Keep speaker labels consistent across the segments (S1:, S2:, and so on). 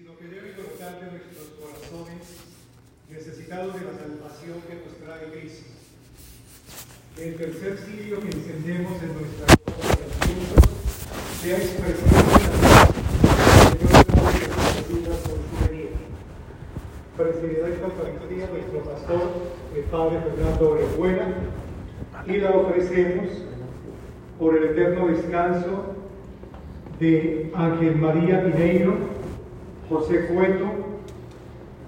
S1: sino que debe brotar de nuestros corazones necesitados de la salvación que nos trae Cristo. El tercer cirio que encendemos en nuestra sea expresión de la Señor por su venida. Presidirá esta Eucaristía nuestro pastor, el Padre Fernando Orejuela, y la ofrecemos por el eterno descanso de Ángel María Pineiro, José Cueto,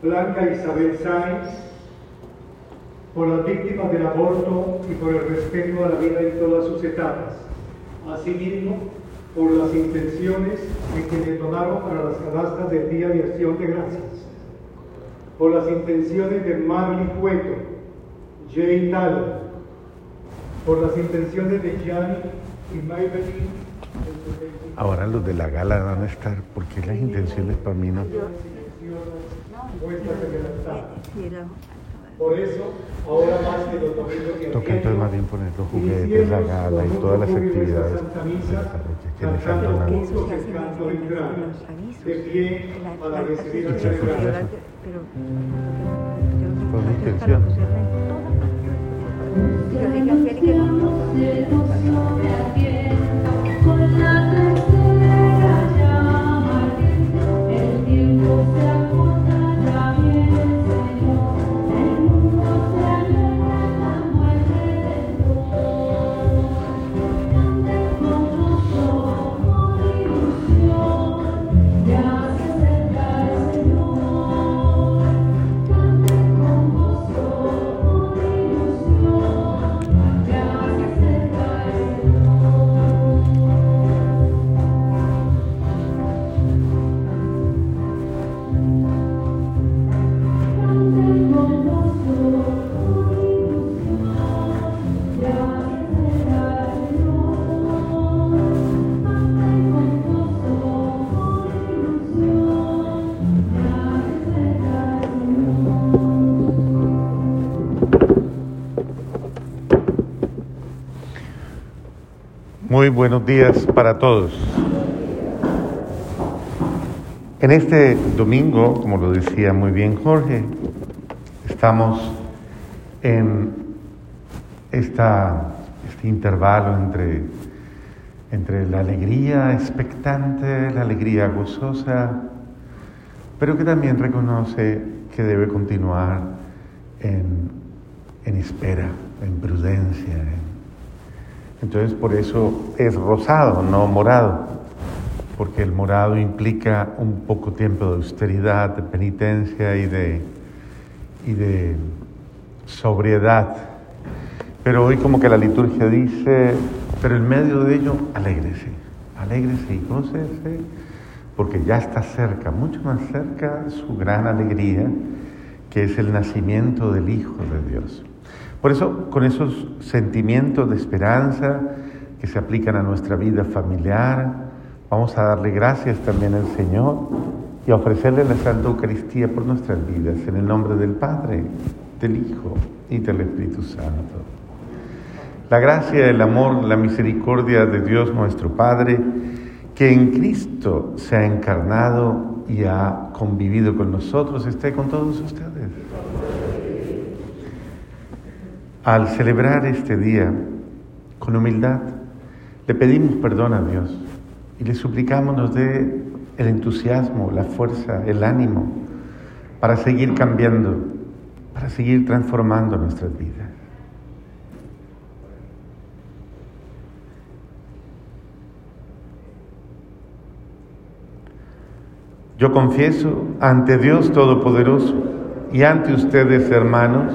S1: Blanca Isabel Sáenz, por las víctimas del aborto y por el respeto a la vida en todas sus etapas. Asimismo, por las intenciones en que le donaron para las canastas del Día de Acción de Gracias. Por las intenciones de Marley Cueto, Jay Talo, por las intenciones de Gianni
S2: Ahora los de la gala van a estar, porque las intenciones para mí no.
S1: Por eso, ahora más que los domingos que
S2: Toca entonces más bien poner los juguetes, la gala y todas las actividades que les han donado.
S1: De pie para recibir la.
S2: Con intención. Muy buenos días para todos. En este domingo, como lo decía muy bien Jorge, estamos en esta, este intervalo entre, entre la alegría expectante, la alegría gozosa, pero que también reconoce que debe continuar en, en espera, en prudencia, en entonces por eso es rosado, no morado, porque el morado implica un poco tiempo de austeridad, de penitencia y de, y de sobriedad. Pero hoy como que la liturgia dice, pero en medio de ello, alégrese, alégrese y gócese, porque ya está cerca, mucho más cerca su gran alegría, que es el nacimiento del Hijo de Dios. Por eso, con esos sentimientos de esperanza que se aplican a nuestra vida familiar, vamos a darle gracias también al Señor y a ofrecerle la Santa Eucaristía por nuestras vidas, en el nombre del Padre, del Hijo y del Espíritu Santo. La gracia, el amor, la misericordia de Dios nuestro Padre, que en Cristo se ha encarnado y ha convivido con nosotros, esté con todos ustedes. Al celebrar este día con humildad, le pedimos perdón a Dios y le suplicamos nos dé el entusiasmo, la fuerza, el ánimo para seguir cambiando, para seguir transformando nuestras vidas. Yo confieso ante Dios Todopoderoso y ante ustedes, hermanos,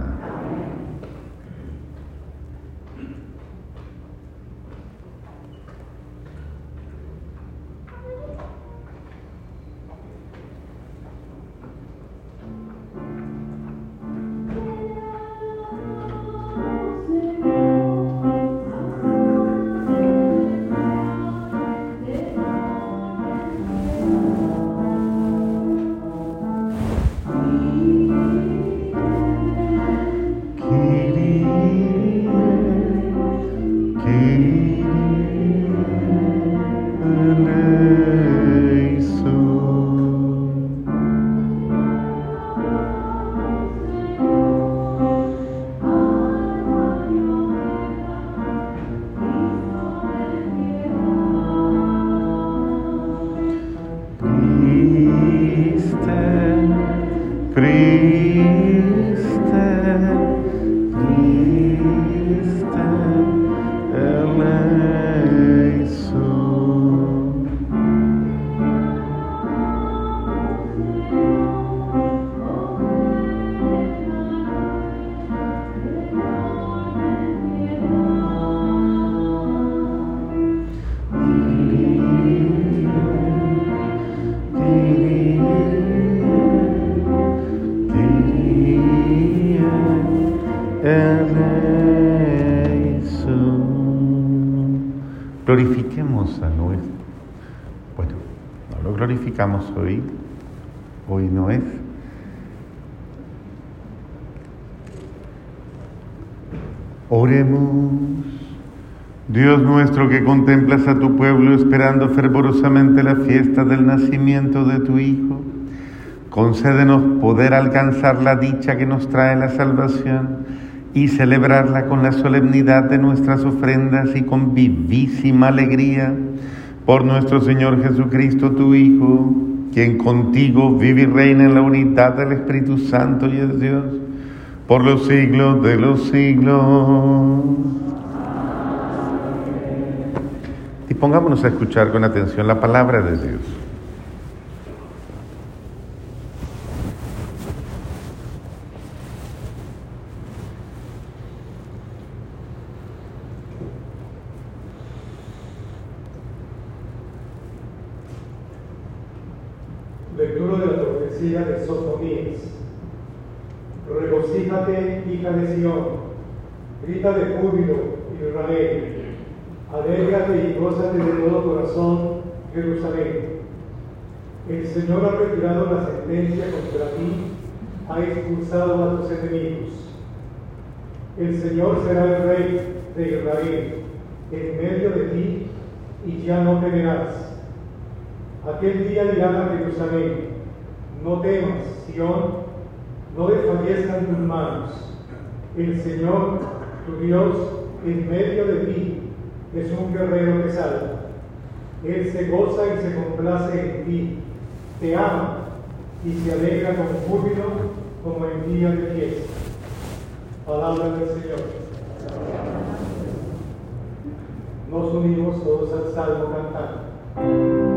S2: Glorificamos hoy, hoy no es. Oremos. Dios nuestro que contemplas a tu pueblo esperando fervorosamente la fiesta del nacimiento de tu Hijo, concédenos poder alcanzar la dicha que nos trae la salvación y celebrarla con la solemnidad de nuestras ofrendas y con vivísima alegría por nuestro Señor Jesucristo, tu Hijo, quien contigo vive y reina en la unidad del Espíritu Santo y es Dios por los siglos de los siglos. Y pongámonos a escuchar con atención la palabra de Dios.
S1: Lectura de la profecía de Sofonías. Regocíjate, hija de Sión, grita de júbilo, Israel. Alégrate y gózate de todo corazón, Jerusalén. El Señor ha retirado la sentencia contra ti, ha expulsado a tus enemigos. El Señor será el Rey de Israel en medio de ti y ya no temerás. Aquel día dirán a Jerusalén, no temas, Sión, no desfallezcan tus manos. El Señor, tu Dios, en medio de ti, es un guerrero que salva. Él se goza y se complace en ti, te ama y se alegra con júbilo como en día de fiesta. Palabra del Señor. Nos unimos todos al salmo cantando.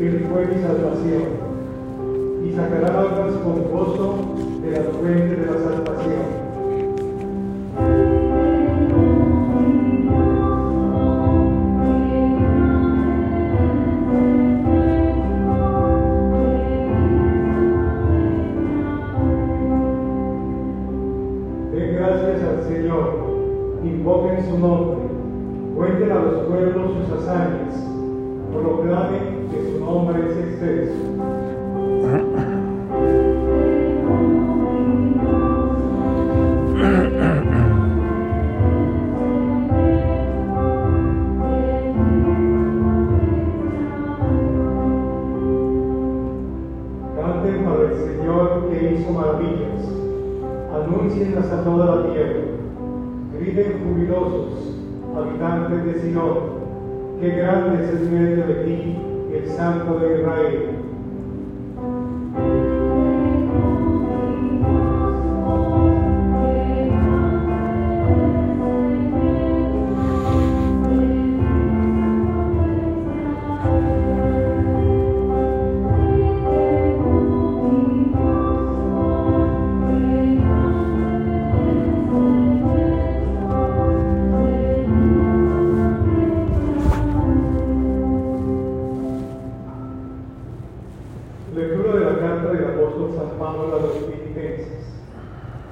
S1: Él fue mi salvación. Y sacará aguas con gozo de la fuente de la salvación. A toda la tierra, griten jubilosos, habitantes de Sion, que grande es en medio de ti el Santo de Israel.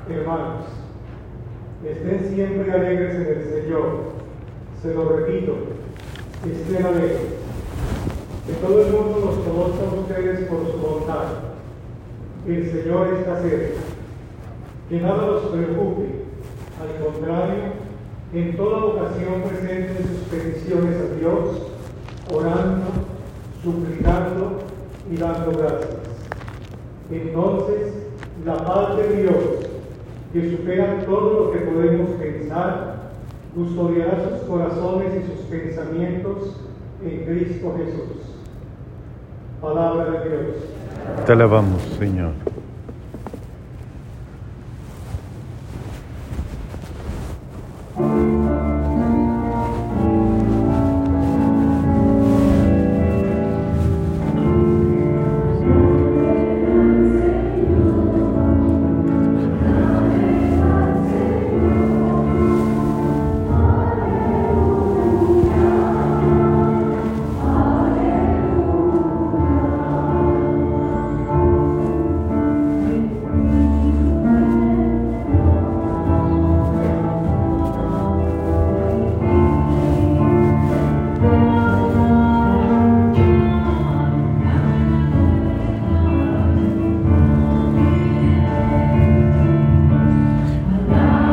S1: Hermanos, estén siempre alegres en el Señor. Se lo repito, estén alegres. Que todo el mundo los conozca a ustedes por su bondad. El Señor está cerca. Que nada los preocupe. Al contrario, en toda ocasión presenten sus peticiones a Dios, orando, suplicando y dando gracias. Entonces, la paz de Dios, que supera todo lo que podemos pensar, custodiará sus corazones y sus pensamientos en Cristo Jesús. Palabra de Dios.
S2: Te alabamos, Señor.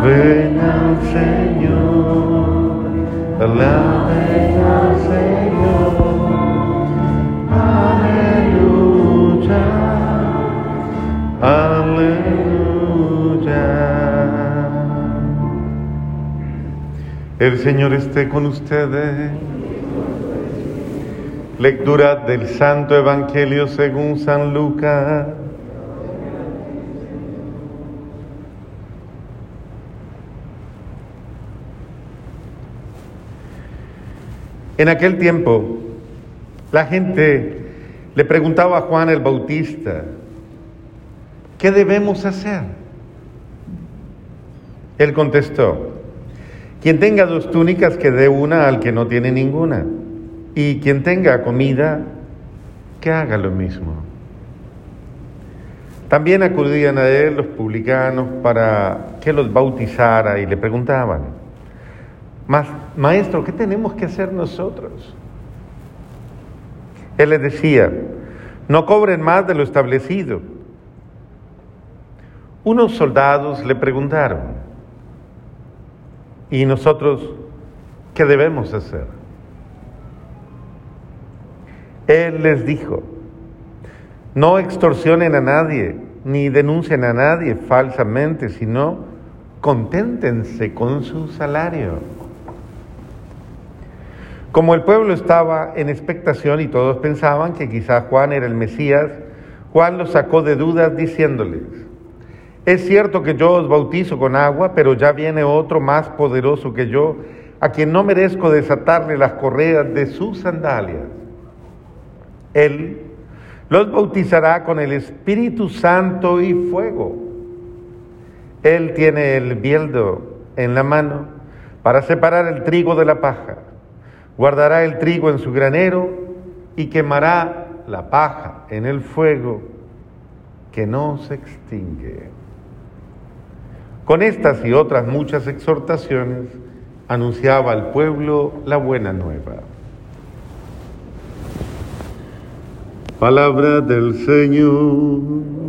S2: Ven al Señor, alaben al Señor, aleluya, aleluya. El Señor esté con ustedes. Lectura del Santo Evangelio según San Lucas. En aquel tiempo, la gente le preguntaba a Juan el Bautista, ¿qué debemos hacer? Él contestó, quien tenga dos túnicas que dé una al que no tiene ninguna, y quien tenga comida, que haga lo mismo. También acudían a él los publicanos para que los bautizara y le preguntaban, mas, maestro, ¿qué tenemos que hacer nosotros? Él les decía, no cobren más de lo establecido. Unos soldados le preguntaron, ¿y nosotros qué debemos hacer? Él les dijo, no extorsionen a nadie, ni denuncien a nadie falsamente, sino conténtense con su salario. Como el pueblo estaba en expectación y todos pensaban que quizá Juan era el Mesías, Juan los sacó de dudas diciéndoles, es cierto que yo os bautizo con agua, pero ya viene otro más poderoso que yo, a quien no merezco desatarle las correas de sus sandalias. Él los bautizará con el Espíritu Santo y fuego. Él tiene el bieldo en la mano para separar el trigo de la paja. Guardará el trigo en su granero y quemará la paja en el fuego que no se extingue. Con estas y otras muchas exhortaciones anunciaba al pueblo la buena nueva. Palabra del Señor.